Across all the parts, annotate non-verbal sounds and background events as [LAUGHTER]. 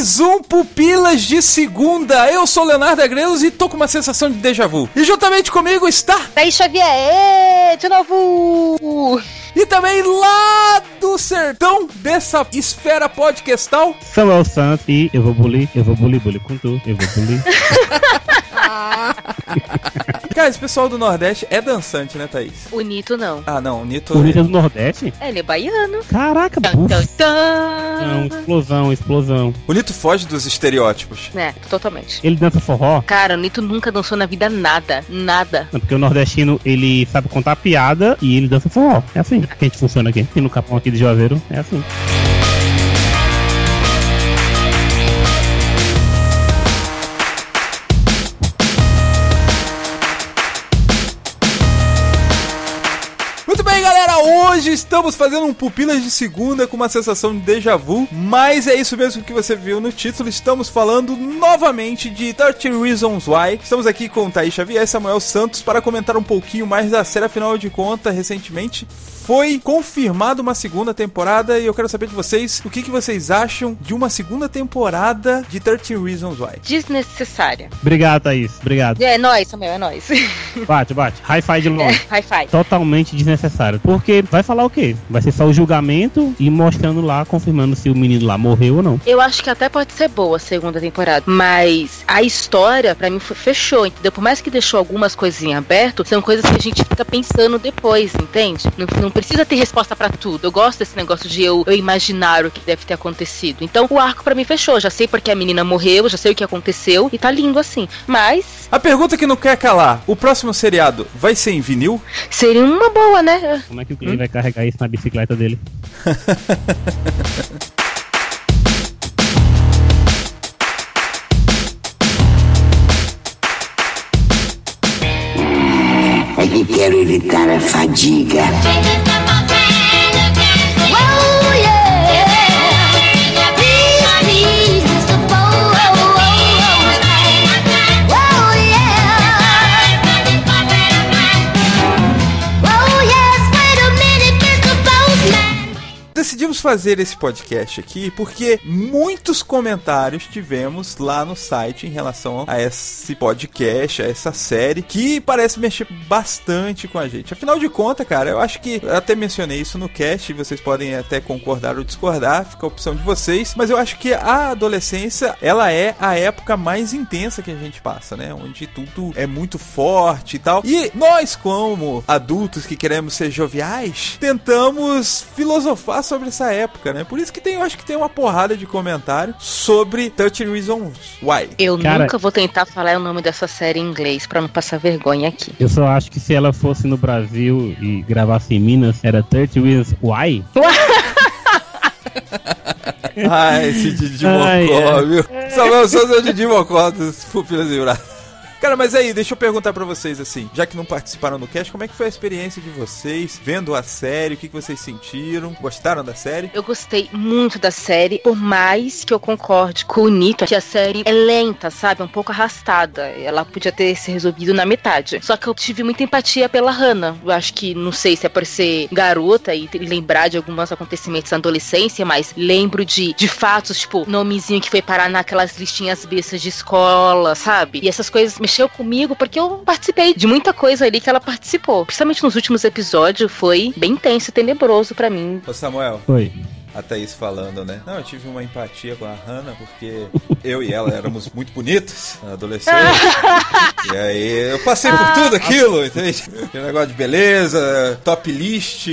Mais um Pupilas de Segunda. Eu sou o Leonardo Agrelos e tô com uma sensação de déjà vu. E juntamente comigo está Thaís Xavier, de novo! e também lá do sertão dessa esfera podcastal, Samuel Santos e eu vou bulir, eu vou bulir, bulir com tu, eu vou bulir. [LAUGHS] Cara, esse pessoal do Nordeste é dançante, né, Thaís? O Nito não. Ah, não, o Nito. O Nito é do Nordeste? É, ele é baiano. Caraca, tan, Não, explosão, explosão. O Nito foge dos estereótipos. É, totalmente. Ele dança forró? Cara, o Nito nunca dançou na vida nada. Nada. Não, porque o nordestino, ele sabe contar piada e ele dança forró. É assim que a gente funciona aqui. E no capão aqui de Juazeiro, é assim. Hoje estamos fazendo um Pupilas de Segunda com uma sensação de déjà vu, mas é isso mesmo que você viu no título, estamos falando novamente de 30 Reasons Why. Estamos aqui com Thaís Xavier e Samuel Santos para comentar um pouquinho mais da série, afinal de contas, recentemente foi confirmada uma segunda temporada e eu quero saber de vocês o que, que vocês acham de uma segunda temporada de 30 Reasons Why. Desnecessária. Obrigado, Thaís. Obrigado. É nóis, Samuel, é nóis. [LAUGHS] Bate, bate. Hi-fi de longe. Hi-fi. Totalmente desnecessário. Porque vai falar o quê? Vai ser só o julgamento e mostrando lá, confirmando se o menino lá morreu ou não. Eu acho que até pode ser boa a segunda temporada, mas a história, pra mim, foi- fechou, entendeu? Por mais que deixou algumas coisas em aberto, são coisas que a gente fica pensando depois, entende? Não, não precisa ter resposta pra tudo. Eu gosto desse negócio de eu, eu imaginar o que deve ter acontecido. Então, o arco pra mim fechou. Já sei porque a menina morreu, já sei o que aconteceu, e tá lindo assim. Mas, A pergunta que não quer calar: o próximo seriado vai ser em vinil? seria uma boa, né? Como é que o cliente vai carregar isso na bicicleta dele? [LAUGHS] É que quero evitar a fadiga. Fazer esse podcast aqui porque muitos comentários tivemos lá no site em relação a esse podcast, a essa série, que parece mexer bastante com a gente. Afinal de contas, cara, eu acho que eu até mencionei isso no cast, vocês podem até concordar ou discordar, fica a opção de vocês, mas eu acho que a adolescência, ela é a época mais intensa que a gente passa, né? Onde tudo é muito forte e tal. E nós, como adultos que queremos ser joviais, tentamos filosofar sobre essa época, né? Por isso que tem, eu acho que tem uma porrada de comentário sobre 30 Reasons Why. Eu Cara- nunca vou tentar falar o nome dessa série em inglês pra não passar vergonha aqui. Eu só acho que se ela fosse no Brasil e gravasse em Minas, era 30 Reasons Why? [LAUGHS] Ah, esse Didi Ai, Mocó, é. viu? Samuel Souza é o Didi Mocó dos Pupilas e Braços. Cara, mas aí, deixa eu perguntar pra vocês assim, já que não participaram no cast, como é que foi a experiência de vocês vendo a série? O que, vocês sentiram? Gostaram da série? Eu gostei muito da série, por mais que eu concorde com o Nito que a série é lenta, sabe? É um pouco arrastada. Ela podia ter se resolvido na metade. Só que eu tive muita empatia pela Hannah. Eu acho que, não sei se é por ser garota e lembrar de alguns acontecimentos na adolescência, mas lembro de, de fatos, tipo, nomezinho que foi parar naquelas listinhas bestas de escola, sabe? E essas coisas mexeu comigo porque eu participei de muita coisa ali que ela participou. Principalmente nos últimos episódios, foi bem tenso e tenebroso pra mim. Ô Samuel, Foi. A Thaís falando, né? Não, eu tive uma empatia com a Hannah porque eu e ela éramos muito bonitos na adolescência. e aí eu passei por tudo aquilo, entende? Aquele negócio de beleza, top list.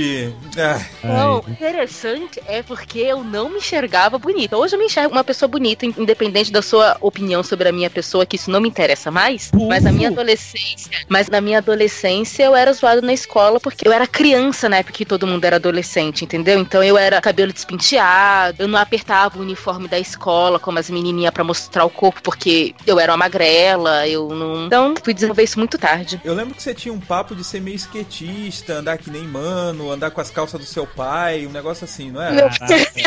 Ah, Não, o interessante é porque eu não me enxergava bonita. Hoje eu me enxergo uma pessoa bonita, in- independente da sua opinião sobre a minha pessoa, que isso não me interessa mais. Mas na minha adolescência, mas na minha adolescência eu era zoada na escola porque eu era criança na época que todo mundo era adolescente, entendeu? Então eu era cabelo despenteado, eu não apertava o uniforme da escola como as menininhas pra mostrar o corpo porque eu era uma magrela, eu não. Então fui desenvolver isso muito tarde. eu lembro que você tinha um papo de ser meio skatista, andar que nem mano, andar com as calças do seu pai, um negócio assim, não é?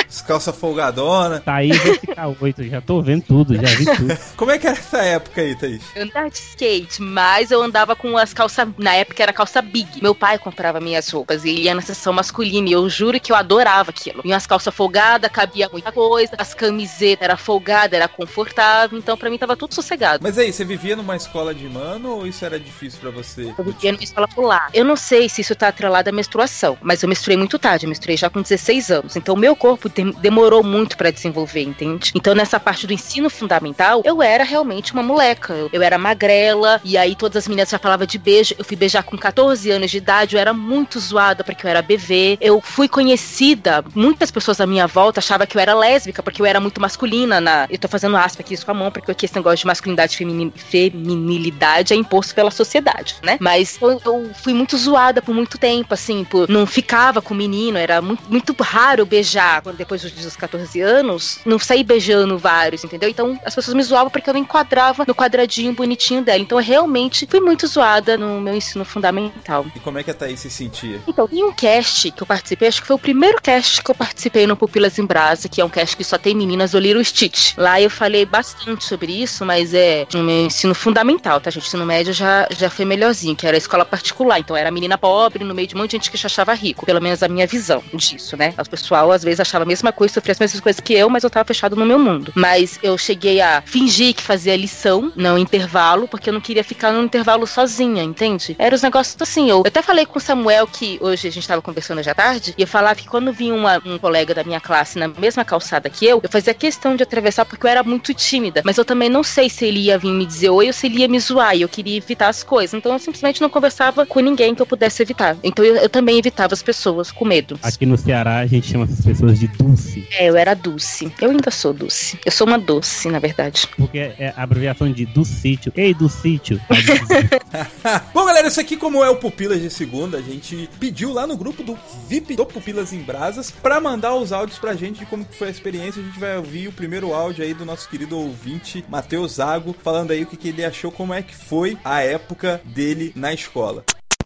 As calças folgadona. Thaís vai ficar 8, já tô vendo tudo, já vi tudo. [LAUGHS] Como é que era essa época aí, Thaís? Eu andava de skate, mas eu andava com as calças. Na época era calça big. Meu pai comprava minhas roupas e ele ia na seção masculina. E eu juro que eu adorava aquilo. E as calças folgadas, cabia muita coisa. As camisetas era folgada, era confortável. Então pra mim tava tudo sossegado. Mas aí, você vivia numa escola de mano ou isso era difícil pra você? Eu vivia numa escola pular. Eu não sei se isso tá atrelado à menstruação, mas eu menstruei muito tarde, eu menstruei já com 16 anos. Então o meu corpo dem- demorou muito pra desenvolver, entende? Então nessa parte do ensino fundamental, eu era realmente uma moleca. Eu, eu era magrela, e aí todas as meninas já falavam de beijo. Eu fui beijar com 14 anos de idade, eu era muito zoada porque eu era BV. Eu fui conhecida, muitas pessoas à minha volta achavam que eu era lésbica porque eu era muito masculina na. Eu tô fazendo aspa aqui isso com a mão, porque aqui esse negócio de masculinidade e femini- feminilidade é imposto pela sociedade, né? Mas eu, eu fui muito zoada por muito tempo, assim, por não ficava com menino, era muito, muito raro beijar quando depois dos dos 14 anos, não saí beijando vários, entendeu? Então as pessoas me zoavam porque eu não enquadrava no quadradinho bonitinho dela. Então eu realmente fui muito zoada no meu ensino fundamental. E como é que a Thaís se sentia? Então, em um cast que eu participei, acho que foi o primeiro cast que eu participei no Pupilas em Brasa, que é um cast que só tem meninas do Little Stitch. Lá eu falei bastante sobre isso, mas é no meu ensino fundamental, tá, gente? Ensino médio já, já foi melhorzinho, que era escola particular. Então era menina pobre no meio de um monte de gente que se achava rico. Pelo menos a minha visão disso, né? O pessoal às vezes achava a mesma coisa, sofria as mesmas coisas que eu, mas eu tava fechado no meu mundo. Mas eu cheguei a fingir que fazia lição no intervalo, porque eu não queria ficar no intervalo sozinha, entende? Era os negócios assim. Eu, eu até falei com o Samuel que hoje a gente tava conversando à tarde, e eu falava que quando vinha uma- um colega da minha classe na mesma calçada que eu, eu fazia questão de atravessar porque eu era muito tímida. Mas eu também não sei se ele ia vir me dizer oi ou se ele ia me zoar, e eu queria evitar as coisas. Então eu simplesmente não conversava com ninguém que eu pudesse evitar. Então eu, eu também evitava as pessoas com medo. Aqui no Ceará a gente chama essas pessoas de Dulce, É, eu era Dulce. Eu ainda sou Dulce. Eu sou uma doce, na verdade. porque é a abreviação de do sítio. Ei, do sítio. [LAUGHS] Bom, galera, isso aqui, como é o Pupilas de Segunda, a gente pediu lá no grupo do VIP do Pupilas em Brasas pra mandar os áudios pra gente de como foi a experiência. A gente vai ouvir o primeiro áudio aí do nosso querido ouvinte, Matheus Zago, falando aí o que, que ele achou, como é que foi a época dele na escola.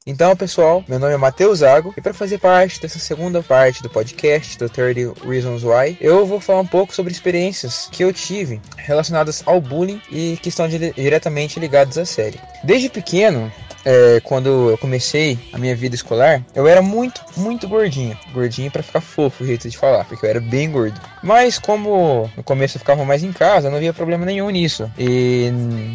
Então, pessoal, meu nome é Matheus Zago e para fazer parte dessa segunda parte do podcast do 30 Reasons Why, eu vou falar um pouco sobre experiências que eu tive relacionadas ao bullying e que estão dire- diretamente ligadas à série. Desde pequeno, é, quando eu comecei a minha vida escolar, eu era muito, muito gordinho. Gordinho para ficar fofo, o jeito de falar, porque eu era bem gordo. Mas como no começo eu ficava mais em casa, não via problema nenhum nisso. E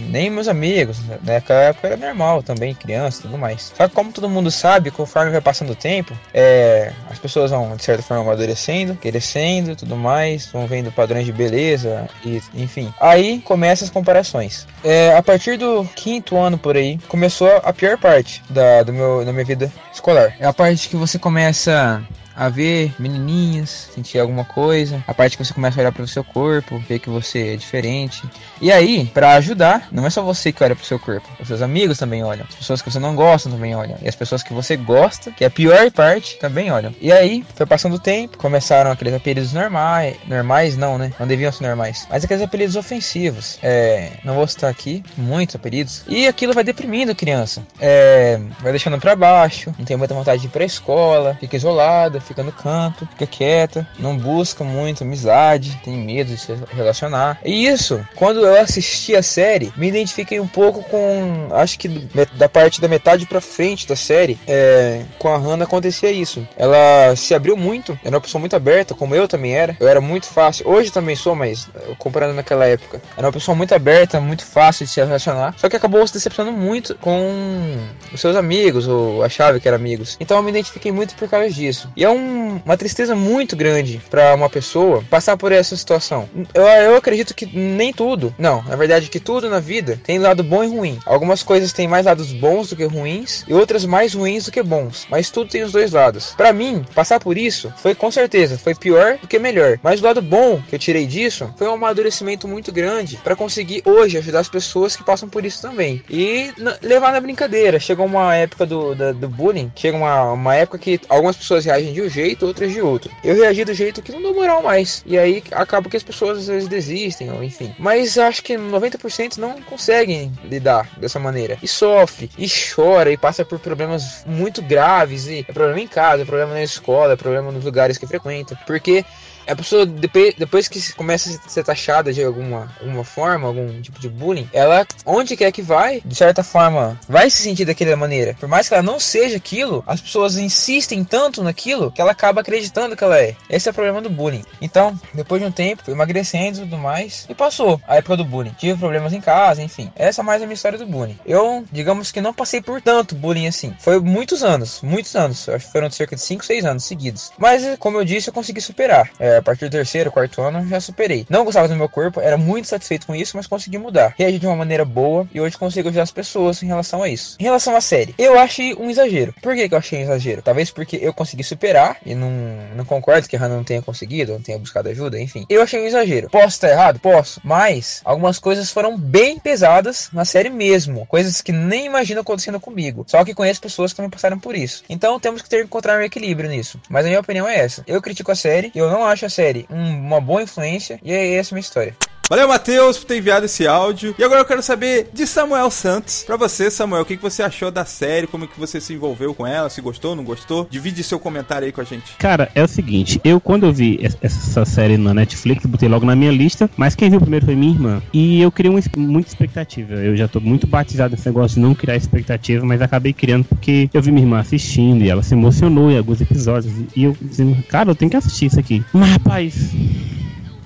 nem meus amigos, naquela época era normal também, criança e tudo mais. Só que como todo mundo sabe, conforme vai passando o tempo, é, as pessoas vão, de certa forma, amadurecendo, crescendo tudo mais, vão vendo padrões de beleza e enfim. Aí começam as comparações. É, a partir do quinto ano por aí, começou a pior parte da, do meu, da minha vida escolar. É a parte que você começa a ver menininhas, sentir alguma coisa, a parte que você começa a olhar para o seu corpo, ver que você é diferente. E aí, para ajudar, não é só você que olha pro seu corpo, os seus amigos também olham, as pessoas que você não gosta também olham, e as pessoas que você gosta, que é a pior parte, também olham. E aí, foi passando o tempo, começaram aqueles apelidos normais, normais não, né? Não deviam ser normais, mas aqueles apelidos ofensivos. É, não vou citar aqui, muitos apelidos. E aquilo vai deprimindo a criança, é, vai deixando para baixo, não tem muita vontade de ir pra escola, fica isolada, fica no canto, fica quieta, não busca muito amizade, tem medo de se relacionar. E isso, quando eu assisti a série, me identifiquei um pouco com, acho que da parte da metade pra frente da série, é, com a Hannah acontecia isso. Ela se abriu muito, era uma pessoa muito aberta, como eu também era. Eu era muito fácil, hoje também sou, mas comparando naquela época, era uma pessoa muito aberta, muito fácil de se relacionar. Só que acabou se decepcionando muito com os seus amigos, ou achava que eram amigos. Então eu me identifiquei muito por causa disso. E é um um- uma tristeza muito grande pra uma pessoa passar por essa situação. Eu, eu acredito que nem tudo, não, na verdade que tudo na vida tem lado bom e ruim. Algumas coisas têm mais lados bons do que ruins e outras mais ruins do que bons, mas tudo tem os dois lados. Pra mim, passar por isso foi com certeza, foi pior do que melhor. Mas o lado bom que eu tirei disso foi um amadurecimento muito grande pra conseguir hoje ajudar as pessoas que passam por isso também. E levar na brincadeira. Chega uma época do, do bullying, chega uma, uma época que algumas pessoas reagem de um jeito, outras de outro. Eu reagi do jeito que não dou moral mais. E aí acaba que as pessoas às vezes desistem, ou enfim. Mas acho que 90% não conseguem lidar dessa maneira. E sofre, e chora, e passa por problemas muito graves. E é problema em casa, é problema na escola, é problema nos lugares que frequenta. Porque a pessoa, depois, que começa a ser taxada de alguma, alguma forma, algum tipo de bullying, ela, onde quer que vai, de certa forma, vai se sentir daquela maneira. Por mais que ela não seja aquilo, as pessoas insistem tanto naquilo que ela acaba acreditando que ela é. Esse é o problema do bullying. Então, depois de um tempo, fui emagrecendo e tudo mais, e passou a época do bullying. Tive problemas em casa, enfim. Essa é mais a minha história do bullying. Eu, digamos que não passei por tanto bullying assim. Foi muitos anos, muitos anos. Acho que foram cerca de 5, 6 anos seguidos. Mas, como eu disse, eu consegui superar. É, a partir do terceiro, quarto ano, já superei. Não gostava do meu corpo, era muito satisfeito com isso, mas consegui mudar. Reagi de uma maneira boa e hoje consigo ajudar as pessoas em relação a isso. Em relação à série, eu achei um exagero. Por que, que eu achei um exagero? Talvez porque eu consegui superar e não, não concordo que a Hannah não tenha conseguido, não tenha buscado ajuda, enfim. Eu achei um exagero. Posso estar errado? Posso. Mas algumas coisas foram bem pesadas na série mesmo. Coisas que nem imagino acontecendo comigo. Só que conheço pessoas que também passaram por isso. Então temos que ter que encontrar um equilíbrio nisso. Mas a minha opinião é essa. Eu critico a série, eu não acho a série um- uma boa influência, e é essa a minha história. Valeu, Matheus, por ter enviado esse áudio. E agora eu quero saber de Samuel Santos. Pra você, Samuel, o que você achou da série? Como é que você se envolveu com ela? Se gostou, não gostou? Divide seu comentário aí com a gente. Cara, é o seguinte, eu quando eu vi es- essa série na Netflix, botei logo na minha lista, mas quem viu primeiro foi minha irmã. E eu criei es- muita expectativa. Eu já tô muito batizado nesse negócio de não criar expectativa, mas acabei criando porque eu vi minha irmã assistindo e ela se emocionou em alguns episódios. E eu dizendo, cara, eu tenho que assistir isso aqui. Mas, rapaz.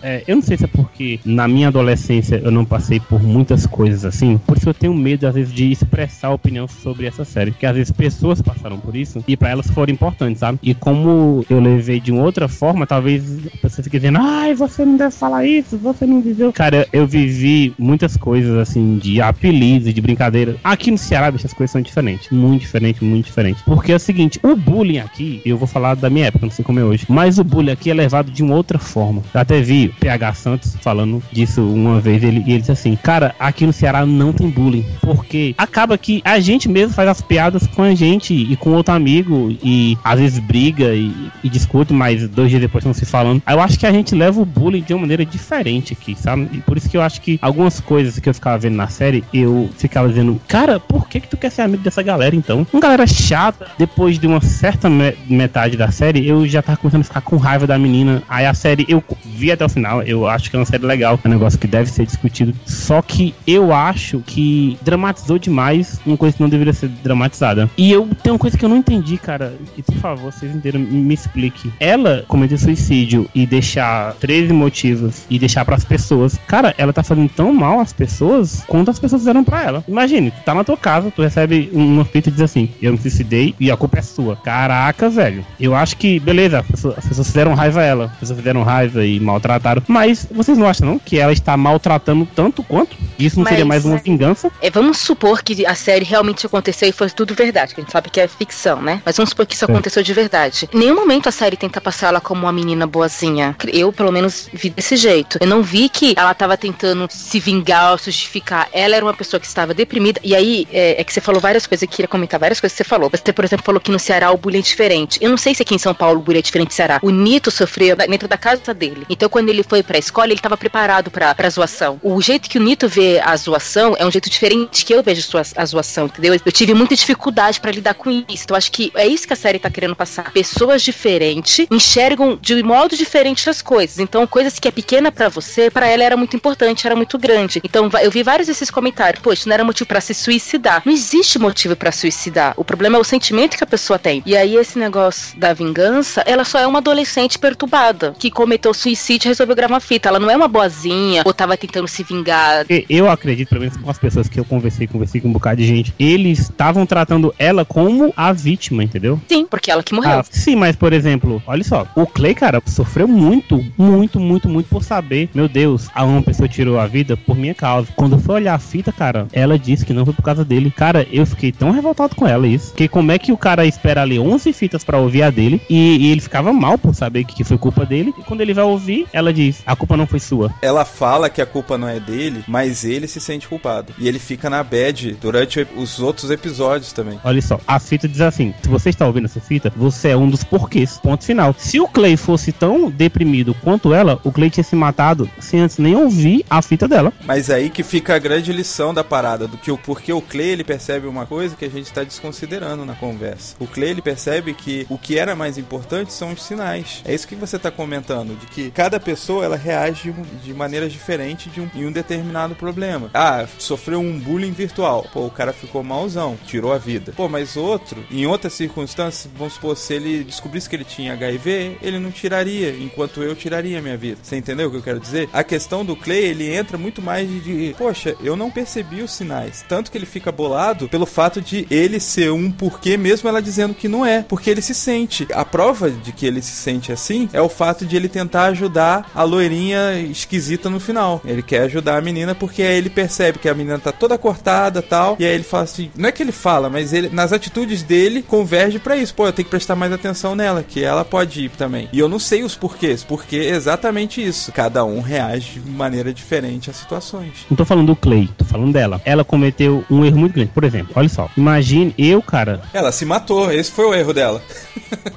É, eu não sei se é porque na minha adolescência eu não passei por muitas coisas assim, por isso eu tenho medo às vezes de expressar opinião sobre essa série, porque às vezes pessoas passaram por isso e pra elas foram importantes, sabe? E como eu levei de uma outra forma, talvez a pessoa fique dizendo, ai, você não deve falar isso, você não viveu. Cara, eu vivi muitas coisas assim de apelidos, de brincadeira. Aqui no Ceará, bicho, as coisas são diferentes, muito diferentes, muito diferentes. Porque é o seguinte, o bullying aqui, eu vou falar da minha época, não sei como é hoje, mas o bullying aqui é levado de uma outra forma. Eu até vi PH Santos falando disso uma vez, ele, e ele disse assim, cara, aqui no Ceará não tem bullying, porque acaba que a gente mesmo faz as piadas com a gente e com outro amigo, e às vezes briga e, e discute, mas dois dias depois estão se falando. Eu acho que a gente leva o bullying de uma maneira diferente aqui, sabe? E por isso que eu acho que algumas coisas que eu ficava vendo na série, eu ficava dizendo, cara, por que que tu quer ser amigo dessa galera então? Uma galera chata, depois de uma certa me- metade da série, eu já tava começando a ficar com raiva da menina. Aí a série, eu vi até o final, eu acho que é uma série legal, é um negócio que deve ser discutido. Só que eu acho que dramatizou demais uma coisa que não deveria ser dramatizada. E eu tenho uma coisa que eu não entendi, cara, e por favor, vocês inteiros me me explique. Ela cometer suicídio e deixar 13 motivos e deixar pras pessoas, cara, ela tá fazendo tão mal às pessoas quanto as pessoas fizeram pra ela. Imagine, tu tá na tua casa, tu recebe um ofício e diz assim: Eu me suicidei e a culpa é sua. Caraca, velho. Eu acho que, beleza, as pessoas, as pessoas fizeram raiva a ela, as pessoas fizeram raiva e maltrataram. Mas vocês não acham, não, que ela está maltratando tanto quanto? Isso não seria Mas- mais uma vingança? É, vamos supor que a série realmente aconteceu e foi tudo verdade, que a gente sabe que é ficção, né? Mas vamos supor que isso É. aconteceu de verdade. Em nenhum momento a série tenta passar ela como uma menina boazinha. Eu, pelo menos, vi desse jeito. Eu não vi que ela tava tentando se vingar justificar. Ela era uma pessoa que estava deprimida. E aí, é, é que você falou várias coisas, eu queria comentar várias coisas que você falou. Você, por exemplo, falou que no Ceará o bullying é diferente. Eu não sei se aqui em São Paulo o bullying é diferente do Ceará. O Nito sofreu dentro da casa dele. Então, quando ele foi pra escola, ele tava preparado pra, pra zoação. O jeito que o Nito vê a zoação é um jeito diferente que eu vejo a zoação, entendeu? Eu tive muita dificuldade pra lidar com isso. Então, acho que é isso que a série tá querendo passar. Pessoas diferentes enxergam de modo diferente as coisas. Então, coisas que é pequena pra você, pra ela era muito importante, era muito grande. Então, eu vi vários desses comentários. Poxa, não era motivo pra se suicidar. Não existe motivo pra suicidar. O problema é o sentimento que a pessoa tem. E aí, esse negócio da vingança, ela só é uma adolescente perturbada que cometeu decide resolver gravar uma fita. Ela não é uma boazinha ou tava tentando se vingar. Eu acredito, pelo menos com as pessoas que eu conversei, conversei com um bocado de gente, eles estavam tratando ela como a vítima, entendeu? Sim, porque ela que morreu. Ah, sim, mas por exemplo, olha só, o Clay, cara, sofreu muito, muito, muito, muito por saber, meu Deus, a uma pessoa tirou a vida por minha causa. Quando fui olhar a fita, cara, ela disse que não foi por causa dele. Cara, eu fiquei tão revoltado com ela isso. Porque como é que o cara espera ali 11 fitas pra ouvir a dele e, e ele ficava mal por saber que, que foi culpa dele. E quando ele vai ouvir, ela diz: a culpa não foi sua. Ela fala que a culpa não é dele, mas ele se sente culpado. E ele fica na bad durante os outros episódios também. Olha só, a fita diz assim: se você está ouvindo essa fita, você é um dos porquês. Ponto final. Se o Clay fosse tão deprimido quanto ela, o Clay tinha se matado sem antes nem ouvir a fita dela. Mas aí que fica a grande lição da parada, do que o porque o Clay ele percebe uma coisa que a gente está desconsiderando na conversa. O Clay ele percebe que o que era mais importante são os sinais. É isso que você está comentando, de que cada pessoa ela reage de, maneiras diferentes de um, em um determinado problema. Ah, sofreu um bullying virtual. Pô, o cara ficou malzão, tirou a vida. Pô, mas outro, em outras circunstâncias, vamos supor, se ele descobrisse que ele tinha HIV, ele não tiraria, enquanto eu tiraria a minha vida. Você entendeu o que eu quero dizer? A questão do Clay, ele entra muito mais de poxa, eu não percebi os sinais. Tanto que ele fica bolado pelo fato de ele ser um porquê, mesmo ela dizendo que não é. Porque ele se sente. A prova de que ele se sente assim é o fato de ele tentar ajudar a loirinha esquisita no final. Ele quer ajudar a menina porque aí ele percebe que a menina tá toda cortada tal. E aí ele fala assim: não é que ele fala, mas ele, nas atitudes dele, converge pra isso. Pô, eu tenho que prestar mais atenção nela, que ela pode ir também. E eu não sei os porquês, porque é exatamente isso. Cada um reage de maneira diferente às situações. Não tô falando do Clay, tô falando dela. Ela cometeu um erro muito grande. Por exemplo, olha só. Imagine eu, cara. Ela se matou, esse foi o erro dela.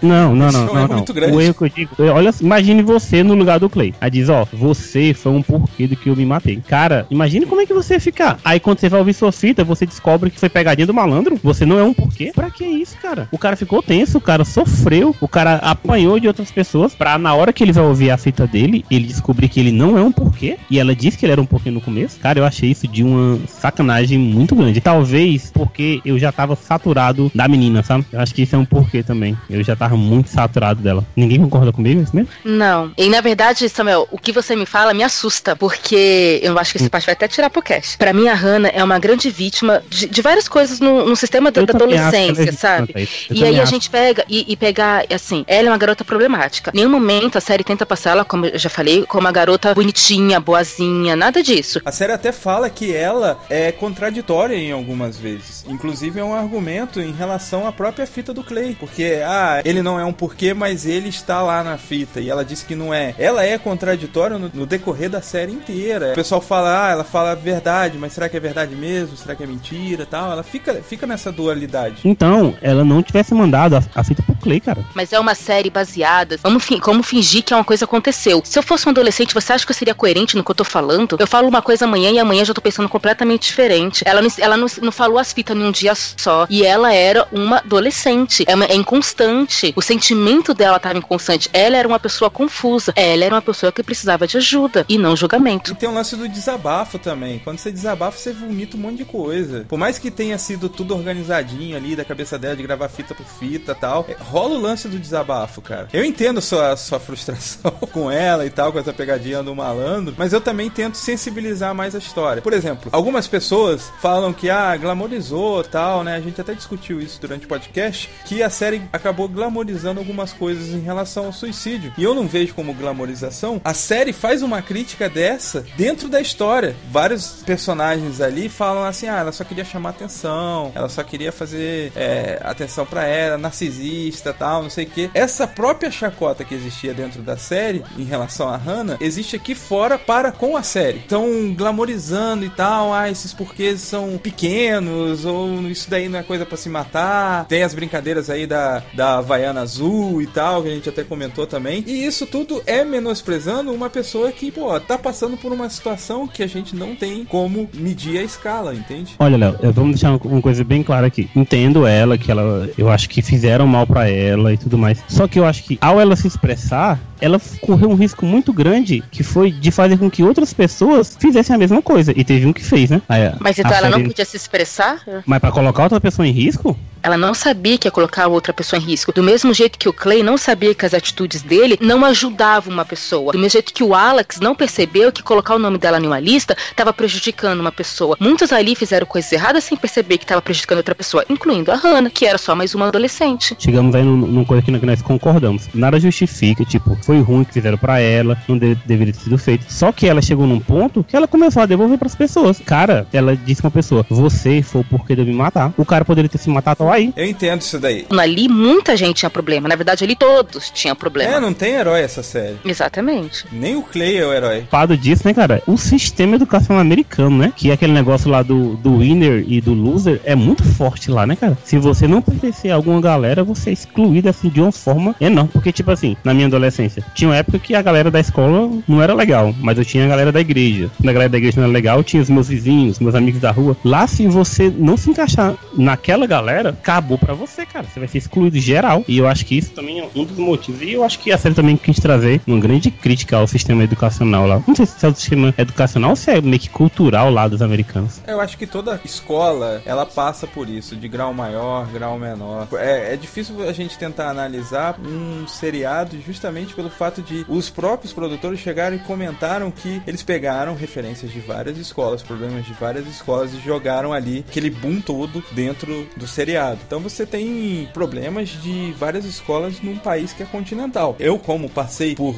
Não, não, Isso é não, um não, erro não. muito grande. O erro que eu digo. é, Olha, imagine você no lugar do Clay. Aí diz, ó, você foi um porquê do que eu me matei. Cara, imagine como é que você ia ficar. Aí quando você vai ouvir sua fita, você descobre que foi pegadinha do malandro. Você não é um porquê. Pra que isso, cara? O cara ficou tenso, o cara sofreu, o cara apanhou de outras pessoas. Pra na hora que ele vai ouvir a fita dele, ele descobrir que ele não é um porquê. E ela disse que ele era um porquê no começo. Cara, eu achei isso de uma sacanagem muito grande. Talvez porque eu já tava saturado da menina, sabe? Eu acho que isso é um porquê também. Eu já tava muito saturado dela. Ninguém concorda comigo, é mesmo? Não. E na verdade, Samuel, o que você me fala me assusta, porque eu acho que esse parte vai até tirar pro cast. Pra mim, a Hannah é uma grande vítima de, de várias coisas no, no sistema da, da é adolescência, sabe? E aí a gente pega e, e pegar, assim, ela é uma garota problemática. Em nenhum momento a série tenta passar ela, como eu já falei, como uma garota bonitinha, boazinha, nada disso. A série até fala que ela é contraditória em algumas vezes. Inclusive é um argumento em relação à própria fita do Clay. Porque, ah, ele não é um porquê, mas ele está lá na fita. E ela disse que não é. Ela é contraditória no, no decorrer da série inteira. O pessoal fala, ah, ela fala a verdade, mas será que é verdade mesmo? Será que é mentira tal? Ela fica, fica nessa dualidade. Então, ela não tivesse mandado a, a fita pro Clay, cara. Mas é uma série baseada. Vamos fi- como fingir que é uma coisa aconteceu. Se eu fosse um adolescente, você acha que eu seria coerente no que eu tô falando? Eu falo uma coisa amanhã e amanhã já tô pensando completamente diferente. Ela não, ela não, não falou as fitas num dia só. E ela era uma adolescente. É, uma- é inconstante. O sentimento dela tava inconstante. Ela era uma pessoa confusa. Ela era uma pessoa que precisava de ajuda e não julgamento. E tem um lance do desabafo também. Quando você desabafa, você vomita um monte de coisa. Por mais que tenha sido tudo organizadinho ali da cabeça dela de gravar fita por fita tal, é, rola o lance do desabafo, cara. Eu entendo sua, sua frustração [LAUGHS] com ela e tal, com essa pegadinha do malandro, mas eu também tento sensibilizar mais a história. Por exemplo, algumas pessoas falam que, ah, glamorizou tal, né? A gente até discutiu isso durante o podcast, que a série acabou glamorizando algumas coisas em relação ao suicídio. E eu não vejo como glamorização. A série faz uma crítica dessa dentro da história. Vários personagens ali falam assim: ah, ela só queria chamar atenção, ela só queria fazer é, atenção pra ela, narcisista tal, não sei o que. Essa própria chacota que existia dentro da série em relação a Hannah existe aqui fora para com a série. Então, glamorizando e tal, ah, esses porquês são pequenos, ou isso daí não é coisa pra se matar. Tem as brincadeiras aí da, da Havaiana Azul e tal, que a gente até comentou também. E isso tudo é menosprezando uma pessoa que, pô, tá passando por uma situação que a gente não tem como medir a escala, entende? Olha, Léo, vamos deixar uma- coisa bem clara aqui. Entendo ela, que ela. Eu acho que fizeram mal pra ela e tudo mais. Só que eu acho que ao ela se expressar, ela correu um risco muito grande que foi de fazer com que outras pessoas fizessem a mesma coisa. E teve um que fez, né? Aí, Mas então ela não podia se expressar? Mas pra colocar outra pessoa em risco? Ela não sabia que ia colocar a outra pessoa em risco. Do mesmo jeito que o Clay não sabia que as atitudes dele não ajudavam uma pessoa. Do mesmo jeito que o Alex não percebeu que colocar o nome dela em uma lista estava prejudicando uma pessoa. Muitos ali fizeram coisas erradas sem perceber que estava prejudicando outra pessoa, incluindo a Hannah, que era só mais uma adolescente. Chegamos aí num- numa coisa que nós- que nós concordamos. Nada justifica, tipo, foi ruim que fizeram pra ela, não de- deveria ter sido feito. Só que ela chegou num ponto que ela começou a devolver pras pessoas. Cara, ela disse pra uma pessoa: Você foi o porquê de eu me matar. O cara poderia ter se matado aí. Eu entendo isso daí. Ali muita gente tinha problema. Na verdade, ali todos tinham problema. É, não tem herói essa série. Exatamente. Nem o Clay é o herói. Culpado disso, né, cara? O sistema educacional americano, né? Que é aquele negócio lá do, do winner e do loser é muito forte lá, né, cara? Se você não pertencer a alguma galera, você é excluído assim de uma forma enorme. Porque, tipo assim, na minha adolescência, tinha uma época que a galera da escola não era legal, mas eu tinha a galera da igreja. Quando a galera da igreja não era legal, tinha os meus vizinhos, meus amigos da rua. Lá, se você não se encaixar naquela galera, acabou pra você, cara. Você vai ser excluído geral. E eu acho que isso também é um dos motivos. E eu acho que a série também quis trazer uma grande crítica ao sistema educacional lá. Não sei se é o sistema educacional ou se é meio que cultural lá dos americanos. Eu acho que toda escola, ela passa por isso, de grau maior, grau menor. É, é difícil a gente tentar analisar um seriado justamente pelo fato de os próprios produtores chegaram e comentaram que eles pegaram referências de várias escolas, problemas de várias escolas e jogaram ali aquele boom todo dentro do seriado. Então você tem problemas de várias escolas num país que é continental. Eu, como passei por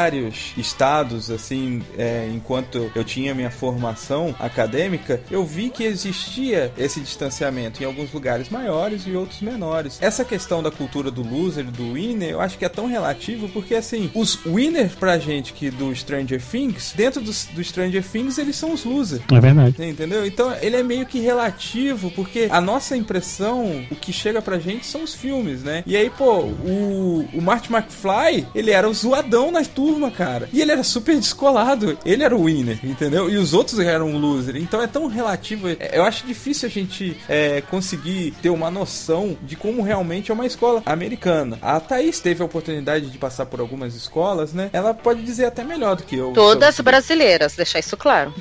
vários estados, assim, é, enquanto eu tinha minha formação acadêmica, eu vi que existia esse distanciamento em alguns lugares maiores e outros menores. Essa questão da cultura do loser e do winner, eu acho que é tão relativo porque, assim, os winners pra gente que do Stranger Things, dentro do, do Stranger Things, eles são os losers. É verdade. Entendeu? Então ele é meio que relativo, porque a nossa impressão, o que chega pra gente são os filmes, né? E aí, pô, o, o Marty McFly, ele era o zoadão na turma, cara. E ele era super descolado. Ele era o winner, entendeu? E os outros eram o loser. Então é tão relativo. É, Eu acho difícil a gente é, conseguir ter uma noção de como realmente é uma escola americana. A Thaís teve a oportunidade de passar por algumas escolas, né? Ela pode dizer até melhor do que eu. Todas sobre- brasileiras, deixar isso claro. [LAUGHS]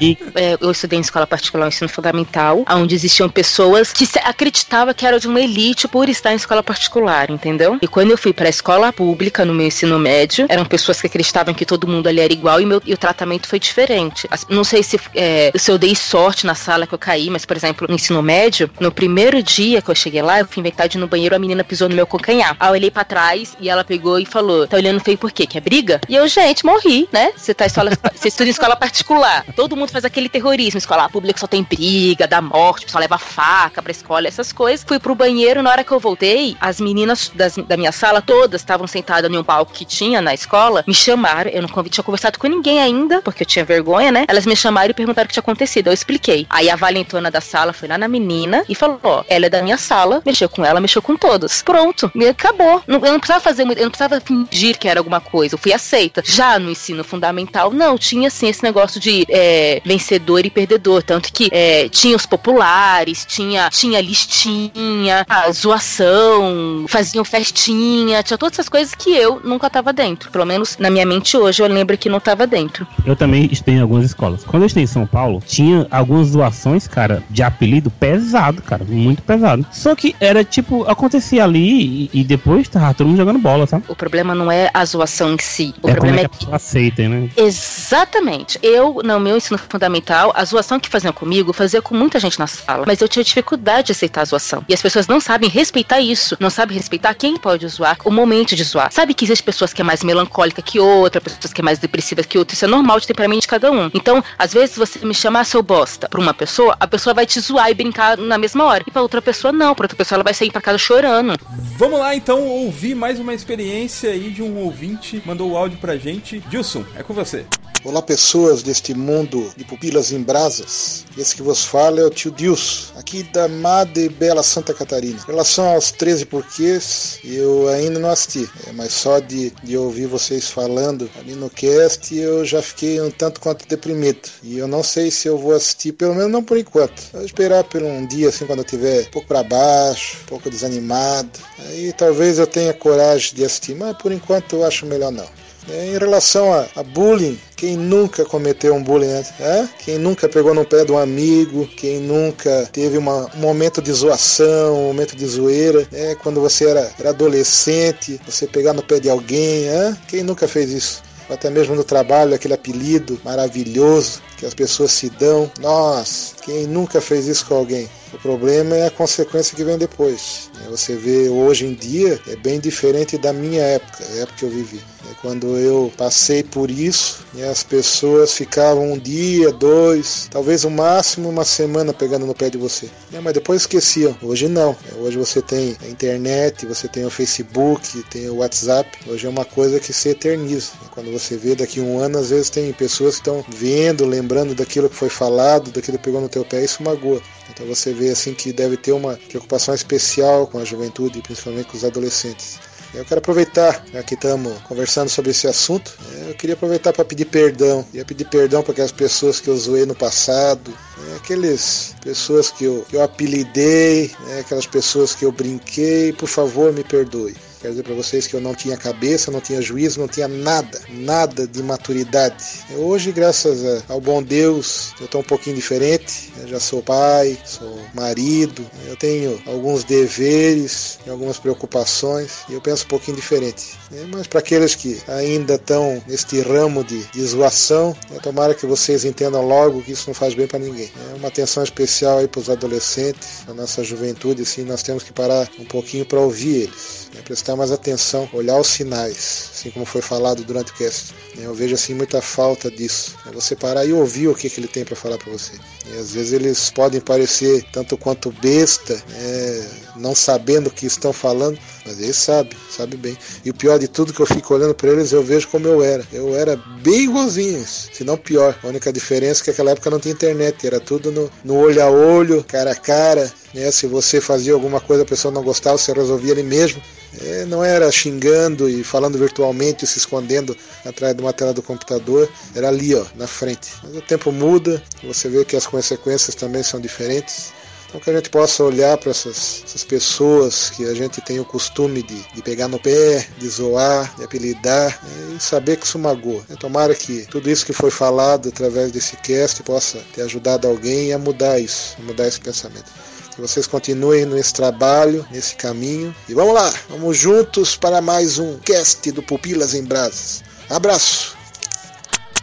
E É, eu estudei em escola particular, ensino fundamental, onde existiam pessoas que se- acreditavam que eram de uma elite por estar em escola particular, entendeu? E quando eu fui pra escola pública no meu ensino médio, eram pessoas que acreditavam que todo mundo ali era igual e, meu, e o tratamento foi diferente. Não sei se, é, se eu dei sorte na sala que eu caí, mas, por exemplo, no ensino médio, no primeiro dia que eu cheguei lá, eu fui inventar de ir no banheiro, a menina pisou no meu calcanhar. Aí eu olhei pra trás e ela pegou e falou: tá olhando feio por quê? Que é briga? E eu, gente, morri, né? Você tá escola, [LAUGHS] você estuda em escola particular. Todo mundo faz aquele terrorismo. Escola pública só tem briga, dá morte, pessoal leva faca pra escola, essas coisas. Fui pro banheiro, na hora que eu voltei, as meninas das- da minha sala todas estavam sentadas em um palco que tinha na escola, me chamaram. Eu não tinha conversado com ninguém ainda, porque eu tinha vergonha, né? Elas me chamaram e perguntaram o que tinha acontecido. Eu expliquei. Aí a valentona da sala foi lá na menina e falou: Ó, ela é da minha sala, mexeu com ela, mexeu com todos. Pronto, e acabou. Não- Eu não precisava fazer muito, eu não precisava fingir que era alguma coisa. Eu fui aceita. Já no ensino fundamental, não, tinha sim esse negócio de é, vencedor e perdedor. Tanto que é, tinha os populares, tinha, tinha listinha, a zoação, faziam festinha, tinha todas essas coisas que eu nunca tava dentro. Pelo menos na minha mente hoje eu lembro que não tava dentro. eu também estudei em algumas escolas. Quando eu estudei em São Paulo, tinha algumas doações, cara, de apelido pesado, cara, muito pesado. Só que era tipo, acontecia ali e, e depois tava todo mundo jogando bola, sabe? O problema não é a zoação em si. O é problema é é que a pessoa aceita, né? Exatamente. Eu, no meu ensino fundamental, a zoação que faziam comigo fazia com muita gente na sala. Mas eu tinha dificuldade de aceitar a zoação. E as pessoas não sabem respeitar isso. Não sabem respeitar quem pode zoar, o momento de zoar. Sabe que existem pessoas que é mais melancólica que outra, pessoas que é mais depressiva que outra. Isso é normal de temperamento de cada um. Então, às vezes, você me chamar seu bosta pra uma pessoa, a pessoa vai te zoar e brincar na mesma hora. E pra outra pessoa, não. Pra outra pessoa, ela vai sair pra casa chorando. Vamos lá então ouvir mais uma experiência aí de um ouvinte mandou o áudio pra gente. Dilson, é com você. Olá, pessoas deste mundo de pupilas em brasas. Esse que vos fala é o tio Deus, aqui da Made Bela Santa Catarina. Em relação aos 13 porquês, eu ainda não assisti, é, mas de, de ouvir vocês falando ali no cast, eu já fiquei um tanto quanto deprimido. E eu não sei se eu vou assistir, pelo menos não por enquanto. Vou esperar por um dia, assim, quando eu tiver um pouco para baixo, um pouco desanimado. Aí talvez eu tenha coragem de assistir, mas por enquanto eu acho melhor não. É, em relação a, a, bullying, quem nunca cometeu um bullying antes? É? Quem nunca pegou no pé de um amigo? Quem nunca teve uma, um momento de zoação, um momento de zoeira? É? Quando você era, era adolescente, você pegar no pé de alguém? É? Quem nunca fez isso? Até mesmo no trabalho, aquele apelido maravilhoso que as pessoas se dão. Nossa, quem nunca fez isso com alguém? O problema é a consequência que vem depois. Você vê hoje em dia é bem diferente da minha época, a época que eu vivi. Quando eu passei por isso, as pessoas ficavam um dia, dois, talvez o máximo uma semana pegando no pé de você. Mas depois esqueciam. Hoje não. Hoje você tem a internet, você tem o Facebook, tem o WhatsApp. Hoje é uma coisa que se eterniza. Quando você vê daqui a um ano, às vezes tem pessoas que estão vendo, lembrando daquilo que foi falado, daquilo que pegou no teu pé, isso magoa. Então você vê assim que deve ter uma preocupação especial com a juventude, principalmente com os adolescentes. Eu quero aproveitar, já que estamos conversando sobre esse assunto, é, eu queria aproveitar para pedir perdão. Queria pedir perdão para aquelas pessoas que eu zoei no passado, é, aquelas pessoas que eu, que eu apelidei, é, aquelas pessoas que eu brinquei, por favor me perdoe. Quero dizer para vocês que eu não tinha cabeça, não tinha juízo, não tinha nada, nada de maturidade. Hoje, graças ao bom Deus, eu estou um pouquinho diferente. Eu já sou pai, sou marido, eu tenho alguns deveres, algumas preocupações e eu penso um pouquinho diferente. É, mas para aqueles que ainda estão neste ramo de, de zoação, é, tomara que vocês entendam logo que isso não faz bem para ninguém. É uma atenção especial aí para os adolescentes, a nossa juventude, assim, nós temos que parar um pouquinho para ouvir eles né, prestar mais atenção, olhar os sinais, assim como foi falado durante o cast. Eu vejo assim muita falta disso. É você parar e ouvir o que, que ele tem para falar para você. E às vezes eles podem parecer tanto quanto besta, né, não sabendo o que estão falando, mas eles sabem, sabem bem. E o pior de tudo que eu fico olhando para eles, eu vejo como eu era. Eu era bem igualzinho, se não pior. A única diferença é que naquela época não tinha internet, era tudo no, no olho a olho, cara a cara. Né? Se você fazia alguma coisa a pessoa não gostava, você resolvia ali mesmo. É, não era xingando e falando virtualmente, se escondendo atrás de uma tela do computador, era ali, ó, na frente. Mas o tempo muda, você vê que as consequências também são diferentes. Então que a gente possa olhar para essas, essas, pessoas que a gente tem o costume de, de pegar no pé, de zoar, de apelidar, né, e saber que isso magoa. Tomara que tudo isso que foi falado através desse cast possa ter ajudado alguém a mudar isso, a mudar esse pensamento. Que vocês continuem nesse trabalho, nesse caminho. E vamos lá, vamos juntos para mais um cast do Pupilas em Brasas. Abraço!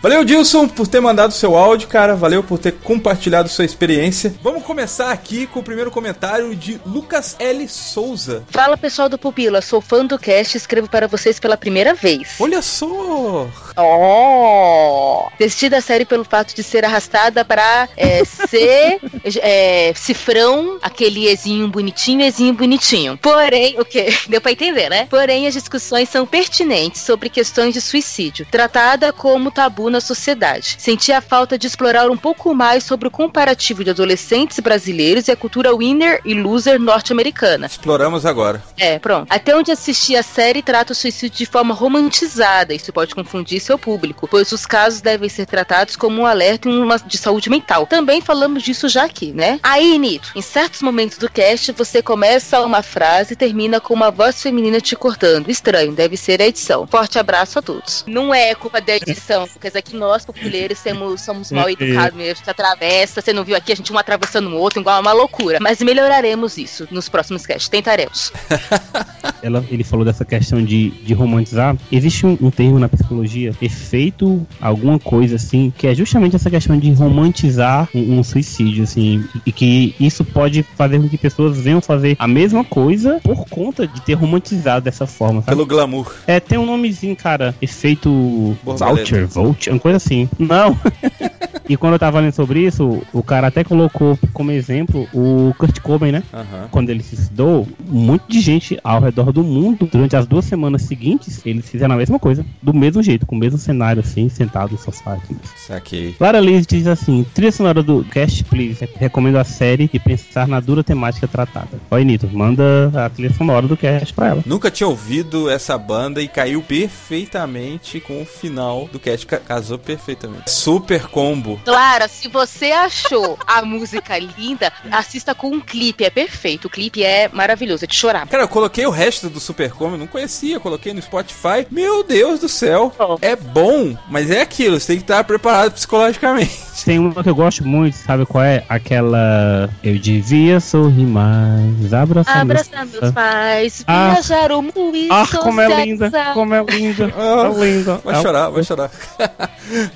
Valeu, Dilson, por ter mandado seu áudio, cara. Valeu por ter compartilhado sua experiência. Vamos começar aqui com o primeiro comentário de Lucas L. Souza. Fala pessoal do Pupila, sou fã do cast e escrevo para vocês pela primeira vez. Olha só! Oh! Desisti da série pelo fato de ser arrastada para é, ser [LAUGHS] é, cifrão, aquele ezinho bonitinho, ezinho bonitinho. Porém, o que? [LAUGHS] Deu pra entender, né? Porém, as discussões são pertinentes sobre questões de suicídio, tratada como tabu na sociedade. Senti a falta de explorar um pouco mais sobre o comparativo de adolescentes brasileiros e a cultura winner e loser norte-americana. Exploramos agora. É, pronto. Até onde assisti a série trata o suicídio de forma romantizada. Isso pode confundir seu público, pois os casos devem ser tratados como um alerta de saúde mental. Também falamos disso já aqui, né? Aí, Nito, em certos momentos do cast, você começa uma frase e termina com uma voz feminina te cortando. Estranho, deve ser a edição. Forte abraço a todos. Não é culpa da edição, porque que nós, populeiros, somos, somos mal educados mesmo. A gente atravessa, você não viu aqui, a gente um atravessando o outro, igual uma loucura. Mas melhoraremos isso nos próximos casts, tentaremos. [LAUGHS] Ela, ele falou dessa questão de, de romantizar. Existe um, um, termo na psicologia, efeito alguma coisa assim, que é justamente essa questão de romantizar um, um suicídio, assim, e que isso pode fazer com que pessoas venham fazer a mesma coisa por conta de ter romantizado dessa forma. Sabe? Pelo glamour. É, tem um nomezinho, cara, efeito voucher, voucher, uma coisa assim. Não. [LAUGHS] e quando eu tava lendo sobre isso, o cara até colocou como exemplo o Kurt Cobain, né? Uhum. Quando ele se suicidou, um monte de gente ao redor do mundo, durante as duas semanas seguintes, eles fizeram a mesma coisa. Do mesmo jeito, com mesmo cenário, assim, sentado no sofá. Assim. Saquei. Lara Liz diz assim: trilha sonora do Cast, please. Recomendo a série e pensar na dura temática tratada. Oi, Nito, manda a trilha sonora do Cast pra ela. Nunca tinha ouvido essa banda e caiu perfeitamente com o final do cast. Ca- Casou perfeitamente. Super combo. Clara, se você achou a música linda, assista com um clipe. É perfeito. O clipe é maravilhoso, é de chorar. Cara, eu coloquei o resto do Super Combo, não conhecia, coloquei no Spotify. Meu Deus do céu. Oh. É bom, mas é aquilo, você tem que estar preparado psicologicamente. Tem uma que eu gosto muito, sabe qual é? Aquela. Eu devia sorrir mais. Abraçar Abraçar meus pais, Ah. viajar o mundo e Ah, como é linda! Como é linda! [LAUGHS] Ah, é linda! Vai chorar, vai chorar.